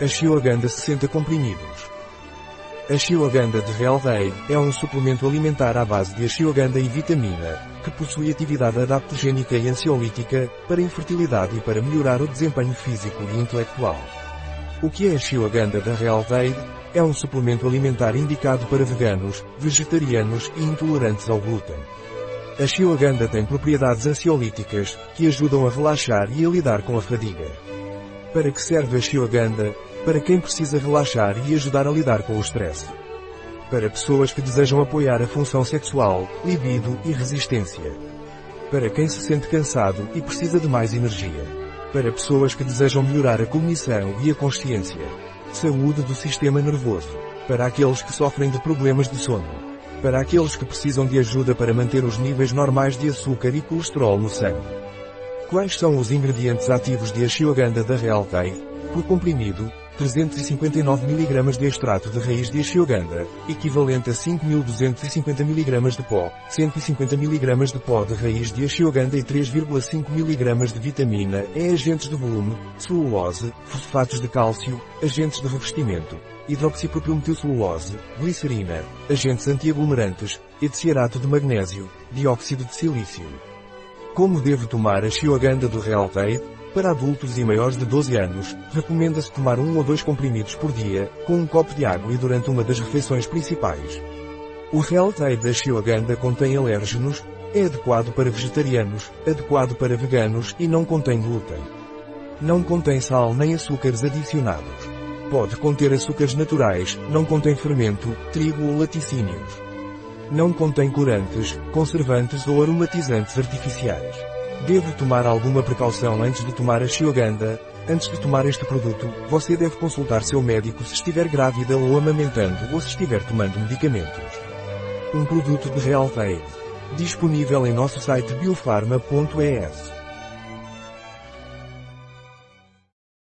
Ashwagandha 60 comprimidos. Ashwagandha de Day é um suplemento alimentar à base de ashwagandha e vitamina, que possui atividade adaptogénica e ansiolítica, para infertilidade e para melhorar o desempenho físico e intelectual. O que é ashwagandha da Day? É um suplemento alimentar indicado para veganos, vegetarianos e intolerantes ao glúten. A ashwagandha tem propriedades ansiolíticas, que ajudam a relaxar e a lidar com a fadiga. Para que serve a ashwagandha? Para quem precisa relaxar e ajudar a lidar com o stress. Para pessoas que desejam apoiar a função sexual, libido e resistência. Para quem se sente cansado e precisa de mais energia. Para pessoas que desejam melhorar a cognição e a consciência. Saúde do sistema nervoso. Para aqueles que sofrem de problemas de sono. Para aqueles que precisam de ajuda para manter os níveis normais de açúcar e colesterol no sangue. Quais são os ingredientes ativos de ashwagandha da Real Day? Por comprimido, 359 mg de extrato de raiz de ashwagandha, equivalente a 5.250 mg de pó, 150 mg de pó de raiz de ashwagandha e 3,5 mg de vitamina E agentes de volume, celulose, fosfatos de cálcio, agentes de revestimento, hidroxipropilmetilcelulose, glicerina, agentes antiaglomerantes, eticiarato de magnésio, dióxido de silício. Como devo tomar a ashwagandha do Real Day? Para adultos e maiores de 12 anos, recomenda-se tomar um ou dois comprimidos por dia, com um copo de água e durante uma das refeições principais. O Real Day da ashwagandha contém alérgenos, é adequado para vegetarianos, adequado para veganos e não contém glúten. Não contém sal nem açúcares adicionados. Pode conter açúcares naturais, não contém fermento, trigo ou laticínios. Não contém corantes, conservantes ou aromatizantes artificiais. Devo tomar alguma precaução antes de tomar a ashwagandha? Antes de tomar este produto, você deve consultar seu médico se estiver grávida ou amamentando ou se estiver tomando medicamentos. Um produto de Real. Disponível em nosso site biofarma.es.